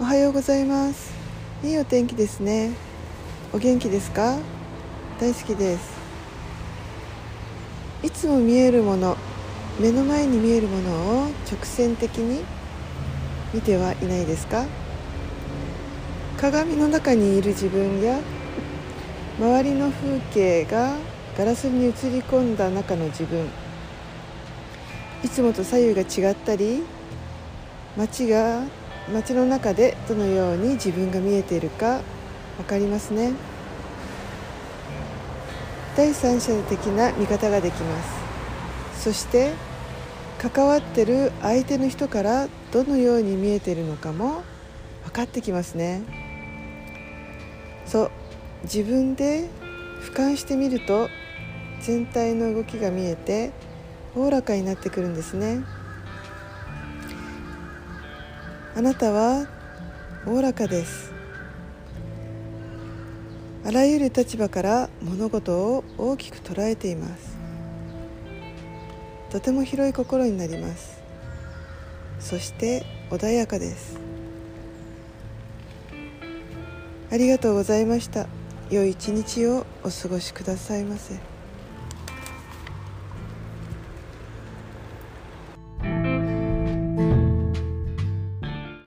おはようございます。いいお天気ですね。お元気ですか？大好きです。いつも見えるもの目の前に見えるものを直線的に見てはいないですか？鏡の中にいる自分や周りの風景がガラスに映り込んだ中の自分。いつもと左右が違ったり街が街の中でどのように自分が見えているか分かりますね。第三者的な見方ができます。そして関わってる相手の人からどのように見えているのかも分かってきますね。そう。自分で俯瞰してみると全体の動きが見えておおらかになってくるんですね。あなたはおおらかです。あらゆる立場から物事を大きく捉えています。とても広い心になります。そして穏やかです。ありがとうございました。良い一日をお過ごしくださいませ。